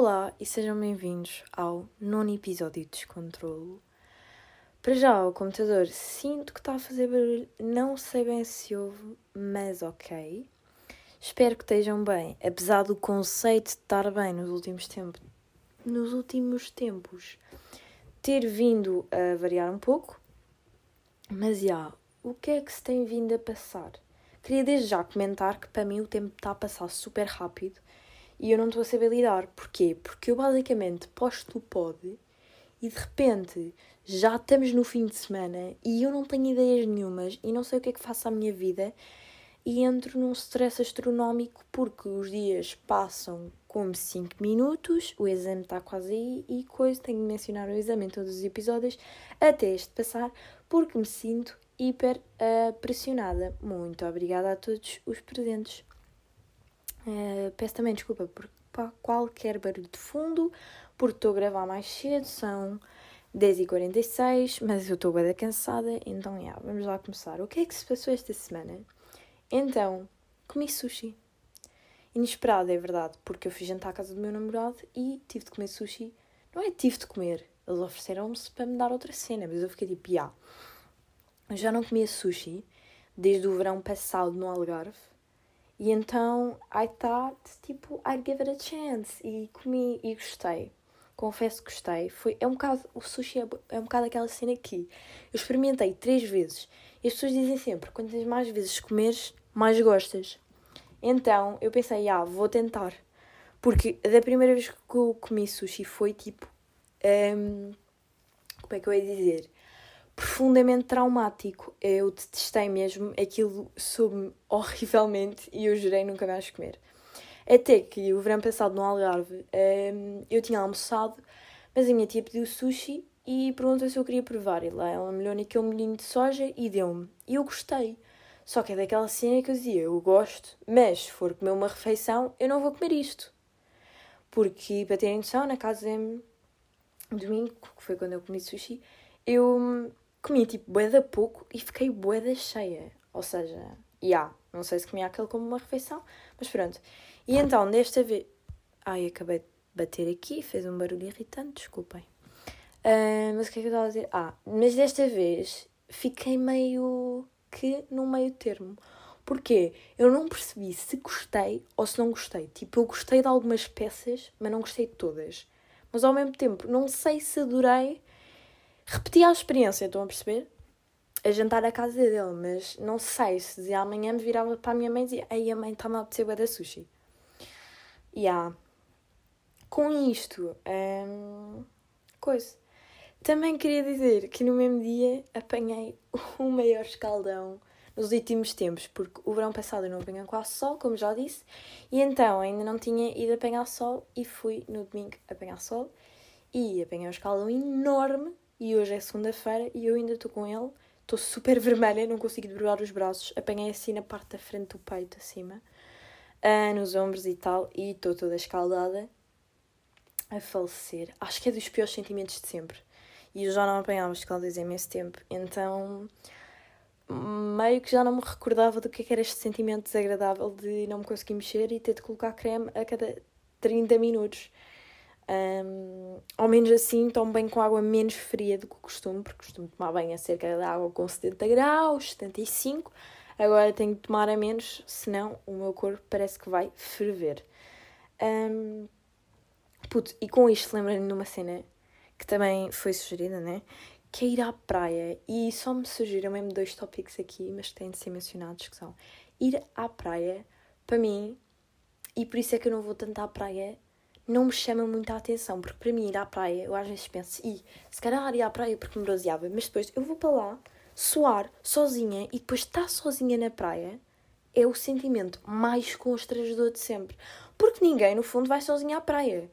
Olá e sejam bem-vindos ao nono episódio de Descontrolo. Para já, o computador sinto que está a fazer barulho, não sei bem se ouve, mas ok. Espero que estejam bem, apesar do conceito de estar bem nos últimos tempos, nos últimos tempos ter vindo a variar um pouco. Mas já, o que é que se tem vindo a passar? Queria desde já comentar que para mim o tempo está a passar super rápido e eu não estou a saber lidar. Porquê? Porque eu basicamente posto o pod e de repente já estamos no fim de semana e eu não tenho ideias nenhumas e não sei o que é que faço à minha vida e entro num stress astronómico porque os dias passam como 5 minutos, o exame está quase aí e coisa, tenho de mencionar o exame em todos os episódios até este passar porque me sinto hiper uh, pressionada. Muito obrigada a todos os presentes. Uh, peço também desculpa por qualquer barulho de fundo, porque estou a gravar mais cedo, são 10h46, mas eu estou bem cansada, então yeah, vamos lá começar. O que é que se passou esta semana? Então, comi sushi. Inesperado, é verdade, porque eu fui jantar à casa do meu namorado e tive de comer sushi. Não é tive de comer, eles ofereceram-se para me dar outra cena, mas eu fiquei tipo, já não comia sushi desde o verão passado no Algarve. E então, I thought, tipo, I'd give it a chance. E comi e gostei. Confesso que gostei. Foi, é um bocado, o sushi é, é um bocado aquela cena aqui. Eu experimentei três vezes. E as pessoas dizem sempre, quantas mais vezes comeres, mais gostas. Então, eu pensei, ah, vou tentar. Porque da primeira vez que eu comi sushi foi tipo... Um, como é que eu ia dizer? Profundamente traumático. Eu detestei mesmo, aquilo soube-me horrivelmente e eu jurei nunca mais comer. Até que o verão passado no Algarve um, eu tinha almoçado, mas a minha tia pediu sushi e perguntou se eu queria provar. E lá ela molhou naquele molhinho de soja e deu-me. E eu gostei. Só que é daquela cena que eu dizia, eu gosto, mas se for comer uma refeição, eu não vou comer isto. Porque, para terem noção, na casa de domingo, que foi quando eu comi sushi, eu comi tipo boeda pouco e fiquei boeda cheia. Ou seja, já, yeah, não sei se comia aquele como uma refeição, mas pronto. E então, desta vez. Ai, acabei de bater aqui, fez um barulho irritante, desculpem. Uh, mas o que é que eu estava a dizer? Ah, mas desta vez fiquei meio que no meio termo. Porquê? Eu não percebi se gostei ou se não gostei. Tipo, eu gostei de algumas peças, mas não gostei de todas. Mas ao mesmo tempo, não sei se adorei Repeti a experiência, estão a perceber? A jantar à casa dele, mas não sei se dizia amanhã me virava para a minha mãe e dizia: Ei, a mãe está-me a apetecer da sushi. E yeah. Com isto, hum, coisa. Também queria dizer que no mesmo dia apanhei o maior escaldão nos últimos tempos, porque o verão passado eu não apanhei quase sol, como já disse, e então ainda não tinha ido apanhar sol e fui no domingo apanhar sol e apanhei um escaldão enorme e hoje é segunda-feira e eu ainda estou com ele. Estou super vermelha, não consigo dobrar os braços. Apanhei assim na parte da frente do peito, acima, uh, nos ombros e tal, e estou toda escaldada a falecer. Acho que é dos piores sentimentos de sempre. E eu já não apanhava escaldas há imenso tempo, então meio que já não me recordava do que, é que era este sentimento desagradável de não me conseguir mexer e ter de colocar creme a cada 30 minutos. Um, ao menos assim tomo bem com água menos fria do que o costume, porque costumo tomar bem a cerca de água com 70 graus, 75. Agora tenho de tomar a menos, senão o meu corpo parece que vai ferver. Um, puto, e com isto lembrando me de uma cena que também foi sugerida, né? Que é ir à praia. E só me surgiram mesmo dois tópicos aqui, mas que têm de ser mencionados, que são ir à praia, para mim, e por isso é que eu não vou tanto à praia não me chama muita atenção, porque para mim ir à praia, eu às vezes penso, e se calhar ir à praia porque me bronzeava, mas depois eu vou para lá, suar, sozinha, e depois estar sozinha na praia é o sentimento mais constrangedor de sempre. Porque ninguém, no fundo, vai sozinha à praia.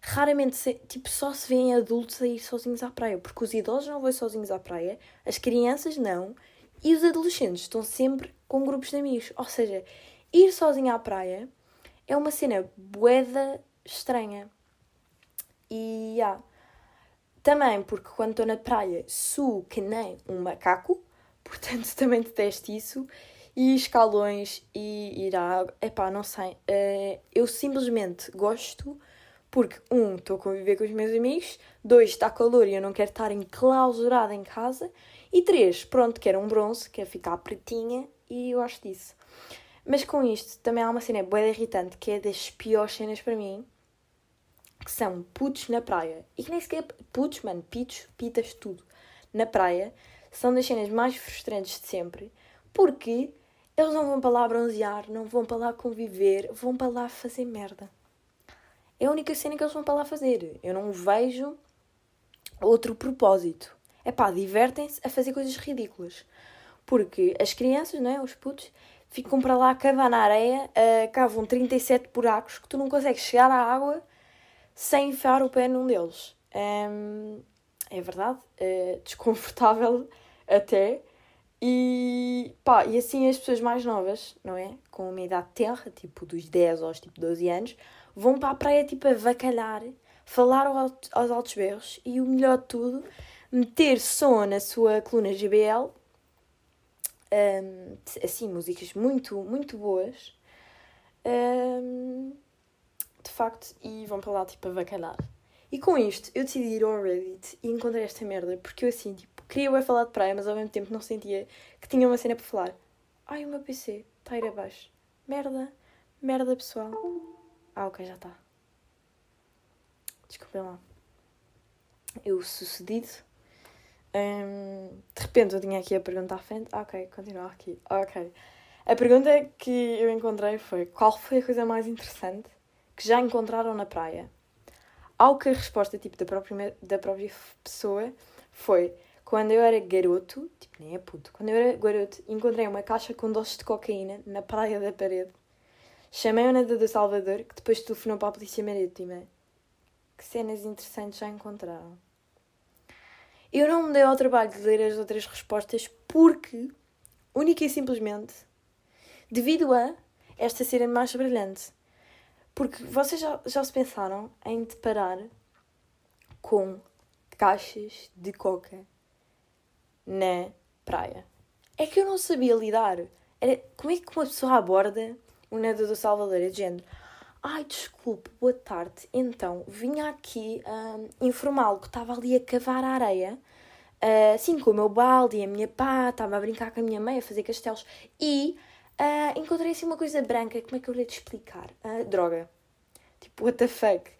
Raramente, tipo, só se vêem adultos a ir sozinhos à praia, porque os idosos não vão sozinhos à praia, as crianças não, e os adolescentes estão sempre com grupos de amigos. Ou seja, ir sozinha à praia é uma cena boeda estranha. E yeah. também porque quando estou na praia sou que nem um macaco, portanto também detesto isso. E escalões e ir à água, epá, não sei. Uh, eu simplesmente gosto Porque, um, estou a conviver com os meus amigos, dois, está calor e eu não quero estar enclausurada em casa, e três, pronto, quero um bronze, quero ficar pretinha e eu gosto disso. Mas com isto também há uma cena bem irritante que é das piores cenas para mim, que são putos na praia. E que nem sequer putos, mano, pitos, pitas, tudo. Na praia são das cenas mais frustrantes de sempre, porque eles não vão para lá bronzear, não vão para lá conviver, vão para lá fazer merda. É a única cena que eles vão para lá fazer. Eu não vejo outro propósito. É pá, divertem-se a fazer coisas ridículas. Porque as crianças, não é? Os putos, ficam para lá a cavar na areia, uh, cavam 37 buracos que tu não consegues chegar à água sem enfiar o pé num deles. Um, é verdade, é desconfortável até. E pá, e assim as pessoas mais novas, não é? Com uma idade terra, tipo dos 10 aos tipo 12 anos, vão para a praia tipo a vacalhar, falar aos altos berros e o melhor de tudo, meter som na sua coluna GBL um, assim, músicas muito, muito boas. Um, de facto, e vão para lá tipo a vacalhar. E com isto, eu decidi ir ao Reddit e encontrei esta merda, porque eu assim, tipo, queria eu falar de praia, mas ao mesmo tempo não sentia que tinha uma cena para falar. Ai, o meu PC está a ir abaixo. Merda, merda pessoal. Ah, ok, já está. Desculpem lá. Eu sucedido um, de repente eu tinha aqui a pergunta à frente. Ah, ok, continua aqui. Ok. A pergunta que eu encontrei foi: qual foi a coisa mais interessante que já encontraram na praia? Ao que a resposta tipo, da, própria, da própria pessoa foi: quando eu era garoto, tipo, nem é puto, quando eu era garoto, encontrei uma caixa com doces de cocaína na praia da parede. Chamei a nada do Salvador, que depois telefonou para a polícia marítima. Que cenas interessantes já encontraram? Eu não me dei ao trabalho de ler as outras respostas porque, única e simplesmente, devido a esta ser mais brilhante. Porque vocês já, já se pensaram em deparar com caixas de coca na praia? É que eu não sabia lidar. Era, como é que uma pessoa aborda o nadador do Salvador? É de género. Ai, desculpe, boa tarde. Então, vinha aqui um, informá-lo que estava ali a cavar a areia, uh, sim, com o meu balde e a minha pá, estava a brincar com a minha mãe, a fazer castelos, e uh, encontrei assim uma coisa branca, como é que eu lhe te Uh, droga. Tipo, what the fuck?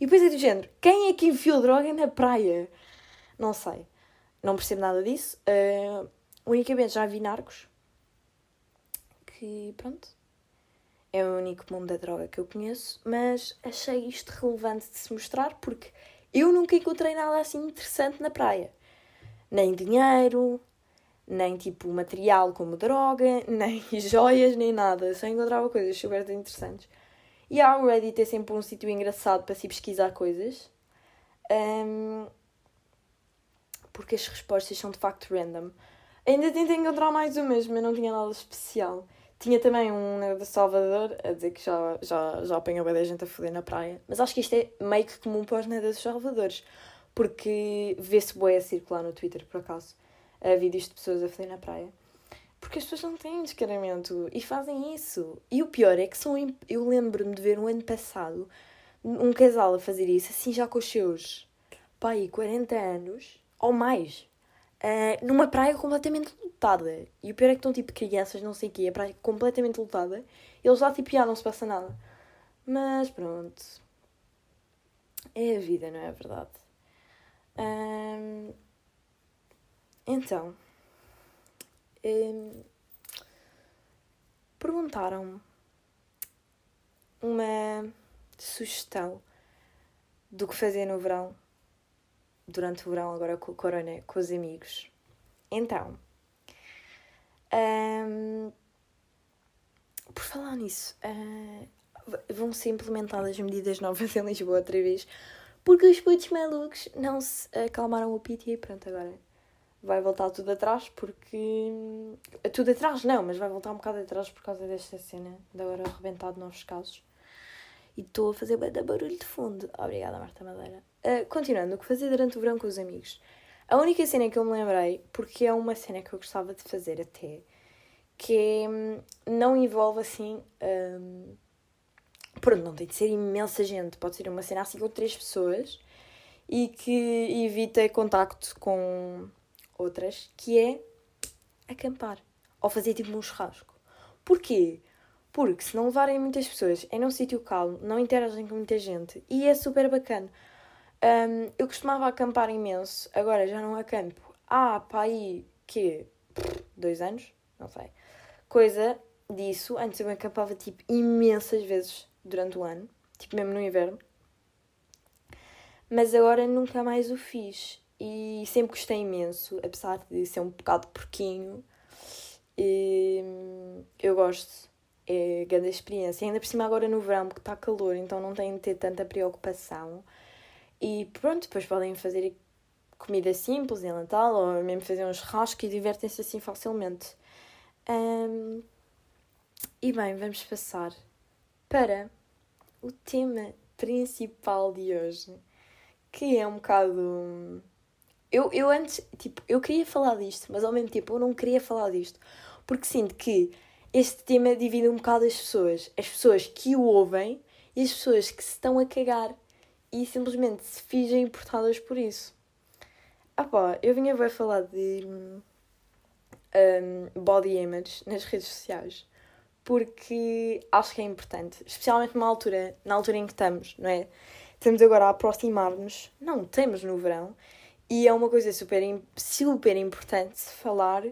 E depois é do género, quem é que enfiou droga na praia? Não sei. Não percebo nada disso. Uh, unicamente já vi narcos. Que, pronto, é o único mundo da droga que eu conheço, mas achei isto relevante de se mostrar porque eu nunca encontrei nada assim interessante na praia. Nem dinheiro, nem tipo material como droga, nem joias, nem nada. Só encontrava coisas super interessantes. E a Reddit é sempre um sítio engraçado para se pesquisar coisas. Um, porque as respostas são de facto random. Ainda tentei encontrar mais umas, mas não tinha nada especial. Tinha também um de Salvador a dizer que já, já, já apanhou bem da gente a foder na praia. Mas acho que isto é meio que comum para os dos Salvadores. Porque vê-se boé a circular no Twitter, por acaso. A vídeos de pessoas a foder na praia. Porque as pessoas não têm descaramento e fazem isso. E o pior é que são. Eu lembro-me de ver um ano passado um casal a fazer isso, assim já com os seus pai, 40 anos ou mais uh, numa praia completamente lotada. E o pior é que estão tipo crianças, não sei o quê, a praia completamente lotada. Eles lá tipo, já não se passa nada. Mas pronto. É a vida, não é verdade? Um, então. Um, Perguntaram-me uma sugestão do que fazer no verão durante o verão, agora com o Corona, com os amigos. Então, um, por falar nisso, uh, vão ser implementadas medidas novas em Lisboa outra vez, porque os putos malucos não se acalmaram o pito e pronto, agora vai voltar tudo atrás, porque. Tudo atrás não, mas vai voltar um bocado atrás por causa desta cena de agora arrebentado novos casos. E estou a fazer bem barulho de fundo. Obrigada, Marta Madeira. Uh, continuando, o que fazer durante o verão com os amigos? A única cena que eu me lembrei, porque é uma cena que eu gostava de fazer até, que é, hum, não envolve assim um, Pronto, não tem de ser imensa gente, pode ser uma cena assim com três pessoas e que evita contacto com outras, que é acampar ou fazer tipo um churrasco. Porquê? Porque se não levarem muitas pessoas, é num sítio calmo, não interagem com muita gente e é super bacana. Um, eu costumava acampar imenso, agora já não acampo. Ah, pá, aí, que Dois anos? Não sei. Coisa disso, antes eu acampava tipo imensas vezes durante o ano, tipo mesmo no inverno. Mas agora nunca mais o fiz e sempre gostei imenso, apesar de ser um bocado porquinho. E, eu gosto é grande experiência. E ainda por cima agora no verão, porque está calor, então não tenho de ter tanta preocupação. E pronto, depois podem fazer comida simples em Natal, ou mesmo fazer um churrasco e divertem-se assim facilmente. Um, e bem, vamos passar para o tema principal de hoje, que é um bocado. Eu, eu antes, tipo, eu queria falar disto, mas ao mesmo tempo eu não queria falar disto, porque sinto que este tema divide um bocado as pessoas. As pessoas que o ouvem e as pessoas que se estão a cagar e simplesmente se fingem importadas por isso. Ah pá, eu vinha ver falar de um, body image nas redes sociais porque acho que é importante, especialmente numa altura, na altura em que estamos, não é? Estamos agora a aproximar-nos, não, estamos no verão, e é uma coisa super, super importante falar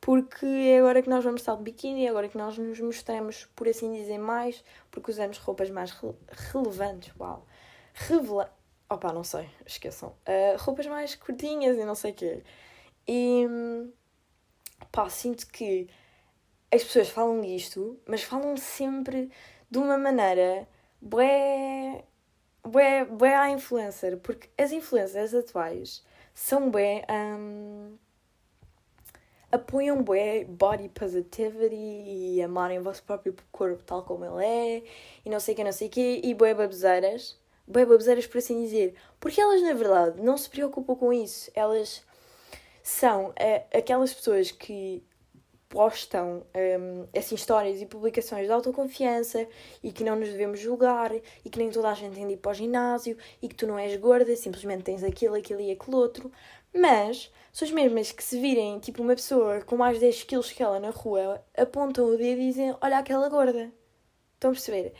porque é agora que nós vamos estar de biquíni, é agora que nós nos mostramos, por assim dizer, mais, porque usamos roupas mais re relevantes, uau, revela... Opa, não sei, esqueçam. Uh, roupas mais curtinhas e não sei o quê. E, pá, sinto que as pessoas falam disto, mas falam sempre de uma maneira bué, bué, bué à influencer, porque as influencers atuais são bué... Um, apoiam bué body positivity e amarem o vosso próprio corpo tal como ele é e não sei que, não sei que, e bué baboseiras, bué baboseiras por assim dizer, porque elas na verdade não se preocupam com isso, elas são é, aquelas pessoas que postam um, assim, histórias e publicações de autoconfiança e que não nos devemos julgar e que nem toda a gente tem de ir para o ginásio e que tu não és gorda, simplesmente tens aquilo, aquilo e aquilo outro. Mas são as mesmas que se virem tipo uma pessoa com mais 10 quilos que ela na rua, apontam o dedo e dizem olha aquela gorda. Estão a perceber?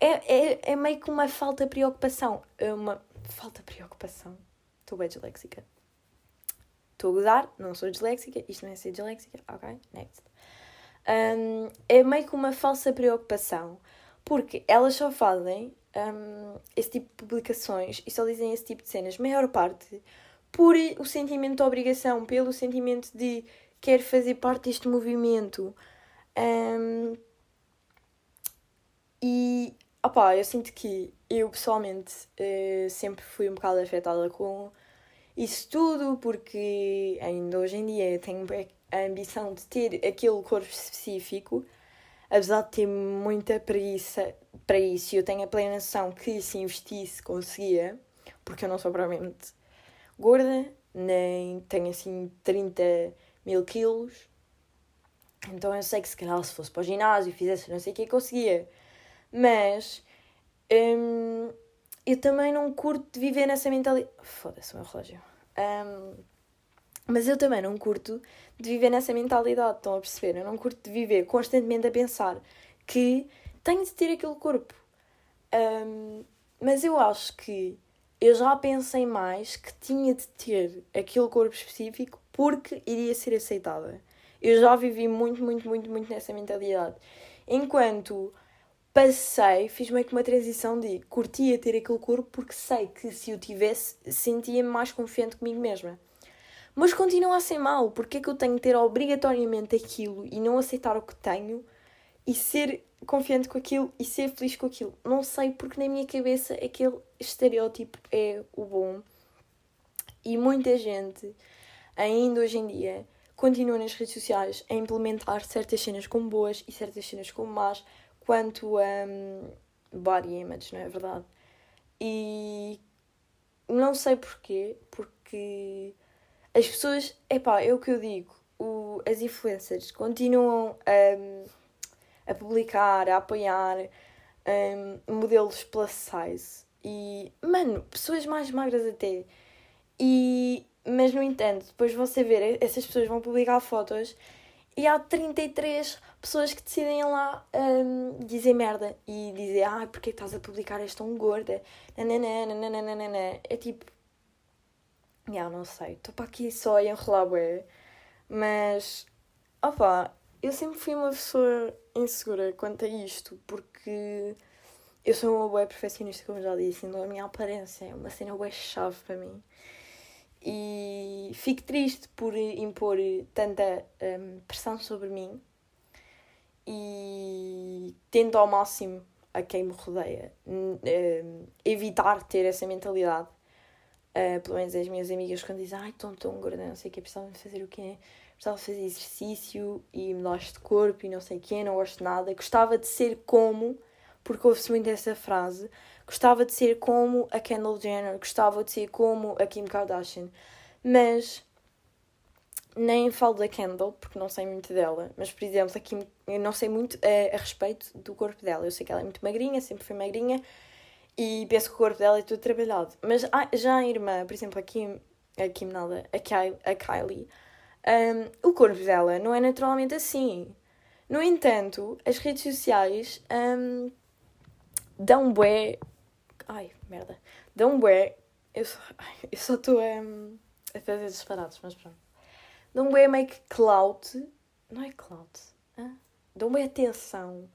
É, é, é meio que uma falta de preocupação. É uma falta de preocupação. Estou bem disléxica. Estou a gozar, não sou disléxica, isto não é ser disléxica, ok? Next. Um, é meio que uma falsa preocupação, porque elas só fazem um, esse tipo de publicações e só dizem esse tipo de cenas, maior parte por o sentimento de obrigação, pelo sentimento de quer fazer parte deste movimento. Um, e opá, eu sinto que eu pessoalmente uh, sempre fui um bocado afetada com isso tudo, porque ainda hoje em dia tenho a ambição de ter aquele corpo específico, apesar de ter muita preguiça para isso, eu tenho a plena noção que se investisse conseguia, porque eu não sou provavelmente gorda, nem tenho assim 30 mil quilos. Então eu sei que se calhar se fosse para o ginásio e fizesse não sei o que conseguia. Mas hum, eu também não curto viver nessa mentalidade. Foda-se o meu relógio. Um, mas eu também não curto de viver nessa mentalidade, estão a perceber? Eu não curto de viver constantemente a pensar que tenho de ter aquele corpo. Um, mas eu acho que eu já pensei mais que tinha de ter aquele corpo específico porque iria ser aceitada. Eu já vivi muito, muito, muito, muito nessa mentalidade. Enquanto passei, fiz meio que uma transição de curtia ter aquele corpo porque sei que se o tivesse, sentia-me mais confiante comigo mesma. Mas continua a ser mal, porque é que eu tenho de ter obrigatoriamente aquilo e não aceitar o que tenho e ser confiante com aquilo e ser feliz com aquilo. Não sei, porque na minha cabeça aquele estereótipo é o bom. E muita gente, ainda hoje em dia, continua nas redes sociais a implementar certas cenas como boas e certas cenas como más quanto a um, body image, não é verdade? E não sei porquê, porque as pessoas, epá, é o que eu digo, o, as influencers continuam a. Um, a publicar, a apoiar um, modelos plus size e, mano, pessoas mais magras até. E, mas, no entanto, depois você ver, essas pessoas vão publicar fotos e há 33 pessoas que decidem lá um, dizer merda e dizer, ah, porque estás a publicar és tão gorda? Nananã, É tipo, já yeah, não sei, estou para aqui só a enrolar bué, mas, opa, eu sempre fui uma pessoa insegura quanto a isto, porque eu sou uma boa perfeccionista, como já disse, então a minha aparência é uma cena boa chave para mim. E fico triste por impor tanta um, pressão sobre mim e tento ao máximo a quem me rodeia um, evitar ter essa mentalidade. Uh, pelo menos as minhas amigas quando dizem ai, estou tão gorda, não sei o que, precisava de fazer o quê? Precisava de fazer exercício e mudaste de corpo e não sei o quê, não gosto de nada. Gostava de ser como porque ouve-se muito essa frase. Gostava de ser como a Kendall Jenner, gostava de ser como a Kim Kardashian, mas nem falo da Kendall, porque não sei muito dela, mas por exemplo, a Kim, eu não sei muito a, a respeito do corpo dela. Eu sei que ela é muito magrinha, sempre foi magrinha, e penso que o corpo dela é tudo trabalhado. Mas já a irmã, por exemplo, a Kim, a Kim nada, a, Kylie, a Kylie um, o corpo dela não é naturalmente assim. No entanto, as redes sociais um, dão bué. Ai, merda. Dão bué. Eu só, eu só estou a, a fazer disparados, mas pronto. Dão bué meio clout. Não é clout. Hã? Dão bué atenção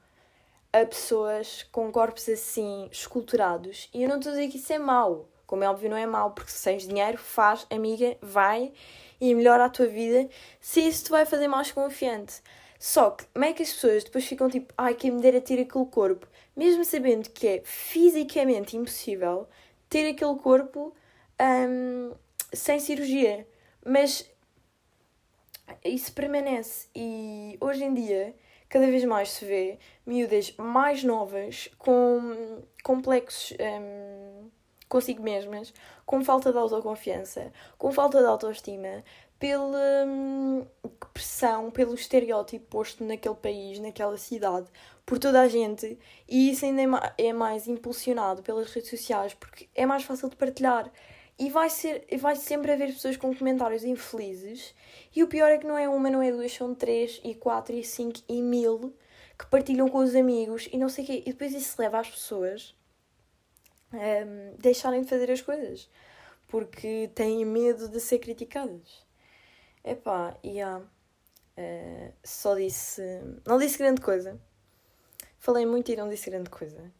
a pessoas com corpos assim esculturados. E eu não estou a dizer que isso é mau. Como é óbvio, não é mau, porque se tens dinheiro, faz, amiga, vai e melhora a tua vida. Se isso te vai fazer mais confiante. Só que, é que as pessoas depois ficam tipo, ai, quem me dera ter aquele corpo, mesmo sabendo que é fisicamente impossível ter aquele corpo um, sem cirurgia. Mas isso permanece e hoje em dia cada vez mais se vê miúdas mais novas com complexos um, consigo mesmas, com falta de autoconfiança, com falta de autoestima, pela hum, pressão, pelo estereótipo posto naquele país, naquela cidade, por toda a gente, e isso ainda é, é mais impulsionado pelas redes sociais porque é mais fácil de partilhar. E vai, ser, vai sempre haver pessoas com comentários infelizes, e o pior é que não é uma, não é duas, são três, e quatro, e cinco, e mil que partilham com os amigos e não sei o quê. E depois isso leva as pessoas a um, deixarem de fazer as coisas porque têm medo de ser criticadas. Epá, e yeah, uh, só disse. Não disse grande coisa. Falei muito e não disse grande coisa.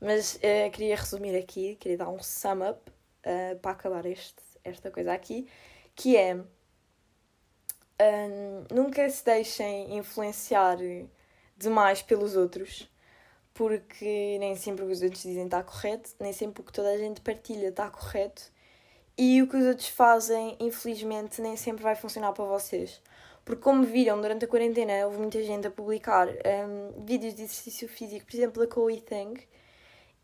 Mas uh, queria resumir aqui, queria dar um sum up uh, para acabar este, esta coisa aqui, que é. nunca se deixem influenciar demais pelos outros, porque nem sempre o que os outros dizem está correto, nem sempre o que toda a gente partilha está correto e o que os outros fazem, infelizmente, nem sempre vai funcionar para vocês. Porque, como viram, durante a quarentena houve muita gente a publicar um, vídeos de exercício físico, por exemplo, da Chloe Thang,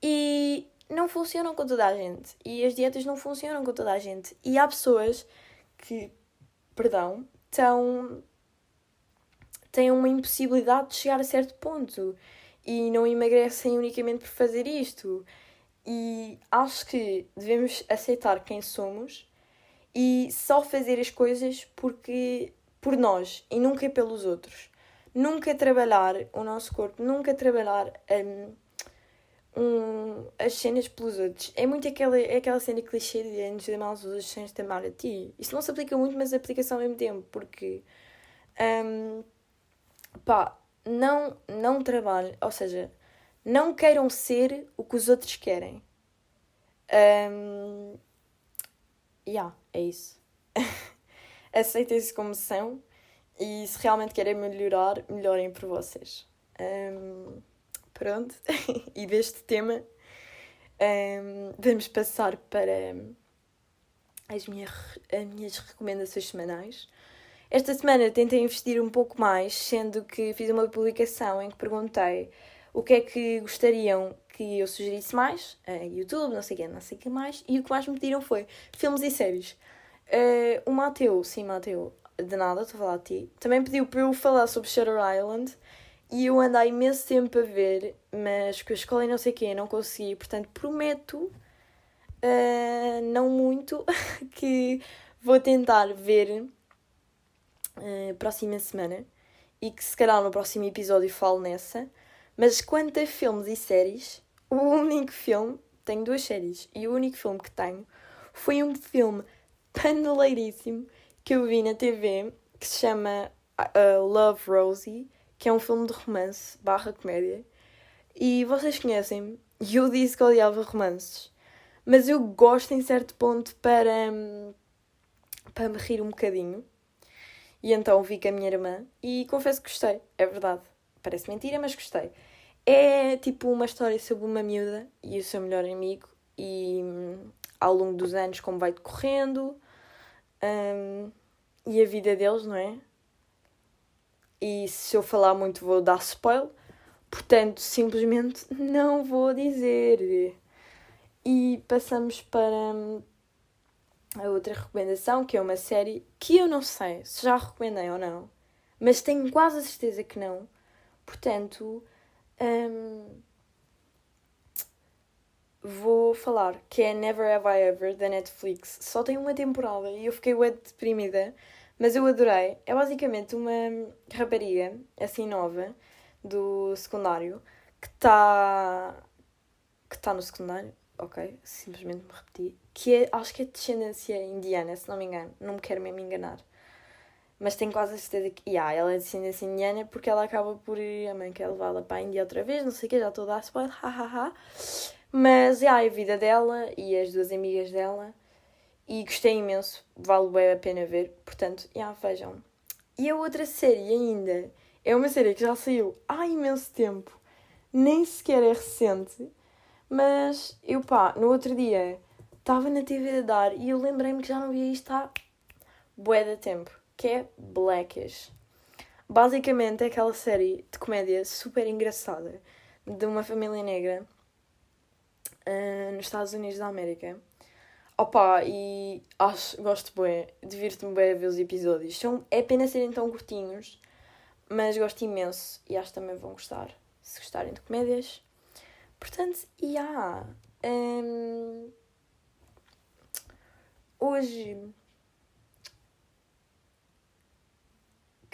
e não funcionam com toda a gente. E as dietas não funcionam com toda a gente. E há pessoas que, perdão, tão, têm uma impossibilidade de chegar a certo ponto e não emagrecem unicamente por fazer isto. E acho que devemos aceitar quem somos e só fazer as coisas porque por nós e nunca pelos outros. Nunca trabalhar o nosso corpo, nunca trabalhar um, um, as cenas pelos outros. É muito aquela, é aquela cena clichê de antes de amar os outros sem te amar a ti. Isso não se aplica muito, mas aplica-se ao mesmo tempo, porque um, pá, não, não trabalhem, ou seja, não queiram ser o que os outros querem. Um, yeah, é isso. Aceitem-se como são e se realmente querem melhorar, melhorem por vocês. Um, pronto, e deste tema um, vamos passar para as as minhas recomendações semanais. Esta semana tentei investir um pouco mais, sendo que fiz uma publicação em que perguntei o que é que gostariam que eu sugerisse mais, uh, YouTube, não sei o que, não sei o que mais, e o que mais me pediram foi filmes e séries. Uh, o Mateu, sim, Mateu, de nada, estou a falar de ti, também pediu para eu falar sobre Shutter Island, e eu ando há imenso tempo a ver, mas com a escola e não sei o quê, não consegui. Portanto, prometo, uh, não muito, que vou tentar ver uh, próxima semana e que se calhar no próximo episódio falo nessa. Mas quanto a filmes e séries, o único filme, tenho duas séries, e o único filme que tenho foi um filme paneleiríssimo que eu vi na TV que se chama uh, Love Rosie, que é um filme de romance barra comédia. E vocês conhecem-me, e eu disse que odiava romances, mas eu gosto em certo ponto para, hum, para me rir um bocadinho. E então vi com a minha irmã e confesso que gostei, é verdade. Parece mentira, mas gostei. É tipo uma história sobre uma miúda e o seu melhor amigo e hum, ao longo dos anos como vai decorrendo um, e a vida deles, não é? E se eu falar muito vou dar spoiler, portanto simplesmente não vou dizer. E passamos para hum, a outra recomendação, que é uma série que eu não sei se já recomendei ou não, mas tenho quase a certeza que não. Portanto, um, vou falar que é Never Have I Ever da Netflix. Só tem uma temporada e eu fiquei ué deprimida, mas eu adorei. É basicamente uma rapariga assim nova do secundário que está que está no secundário, ok, simplesmente me repeti, que é, acho que é descendência indiana, se não me engano, não me quero mesmo enganar. Mas tenho quase a certeza que, yeah, ela é descendência indiana porque ela acaba por a mãe quer levá-la para a Índia outra vez, não sei o que, já estou a dar spoiler, hahaha. Mas, yeah, a vida dela e as duas amigas dela. E gostei imenso, vale bem a pena ver, portanto, yeah, vejam. E a outra série ainda é uma série que já saiu há imenso tempo, nem sequer é recente, mas eu pá, no outro dia estava na TV a dar e eu lembrei-me que já não via isto há bué de tempo que é Blackish. Basicamente é aquela série de comédia super engraçada de uma família negra uh, nos Estados Unidos da América. Opa, e acho, gosto bem, divirto-me bem a ver os episódios. São, é pena serem tão curtinhos, mas gosto imenso e acho que também vão gostar, se gostarem de comédias. Portanto, e yeah, um, hoje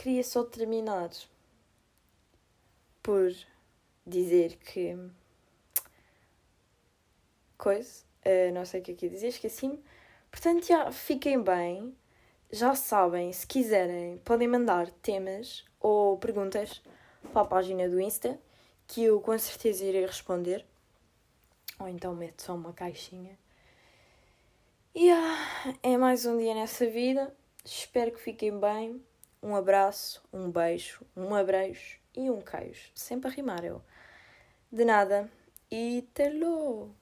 queria só terminar por dizer que. Coisa, uh, não sei o que aqui é dizer, esqueci-me. Portanto, já fiquem bem. Já sabem, se quiserem, podem mandar temas ou perguntas para a página do Insta que eu com certeza irei responder. Ou então meto só uma caixinha. E yeah, é mais um dia nessa vida. Espero que fiquem bem. Um abraço, um beijo, um abrejo e um queijo. Sempre a rimar eu. De nada. E logo!